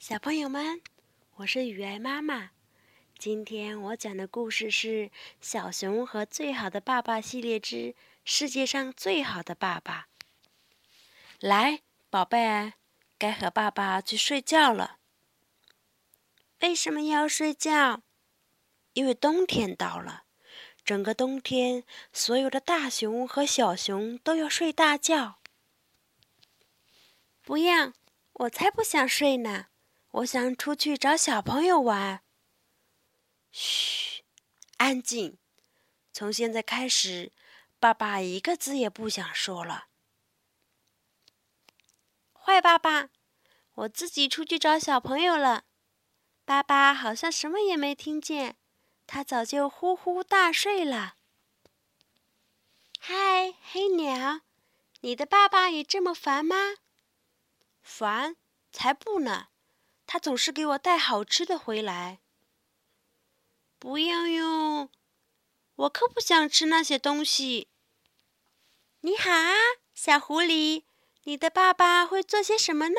小朋友们，我是雨爱妈妈。今天我讲的故事是《小熊和最好的爸爸》系列之《世界上最好的爸爸》。来，宝贝，该和爸爸去睡觉了。为什么要睡觉？因为冬天到了。整个冬天，所有的大熊和小熊都要睡大觉。不要，我才不想睡呢！我想出去找小朋友玩。嘘，安静！从现在开始，爸爸一个字也不想说了。坏爸爸，我自己出去找小朋友了。爸爸好像什么也没听见。他早就呼呼大睡了。嗨，黑鸟，你的爸爸也这么烦吗？烦？才不呢！他总是给我带好吃的回来。不要哟，我可不想吃那些东西。你好啊，小狐狸，你的爸爸会做些什么呢？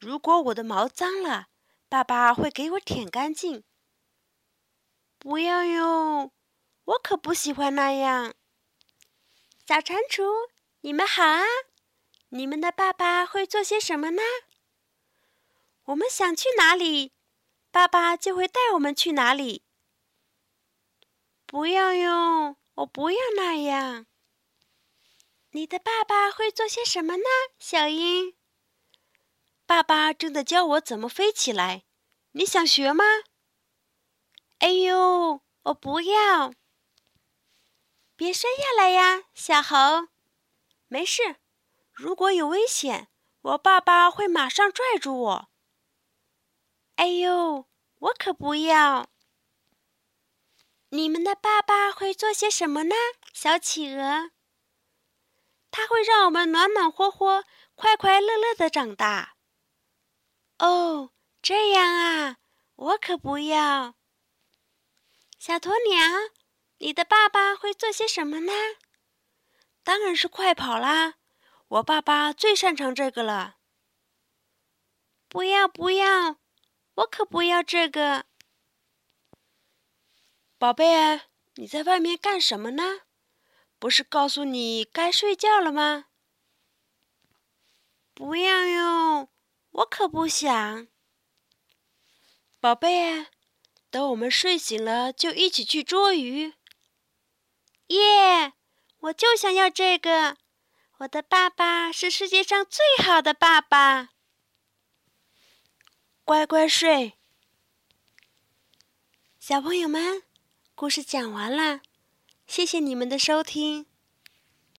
如果我的毛脏了，爸爸会给我舔干净。不要哟，我可不喜欢那样。小蟾蜍，你们好啊！你们的爸爸会做些什么呢？我们想去哪里，爸爸就会带我们去哪里。不要哟，我不要那样。你的爸爸会做些什么呢，小鹰？爸爸正在教我怎么飞起来，你想学吗？哎呦，我不要！别摔下来呀，小猴。没事，如果有危险，我爸爸会马上拽住我。哎呦，我可不要！你们的爸爸会做些什么呢，小企鹅？他会让我们暖暖和和、快快乐乐的长大。哦，这样啊，我可不要。小鸵鸟，你的爸爸会做些什么呢？当然是快跑啦！我爸爸最擅长这个了。不要不要，我可不要这个。宝贝，你在外面干什么呢？不是告诉你该睡觉了吗？不要哟，我可不想。宝贝。等我们睡醒了，就一起去捉鱼。耶！我就想要这个。我的爸爸是世界上最好的爸爸。乖乖睡，小朋友们，故事讲完了，谢谢你们的收听。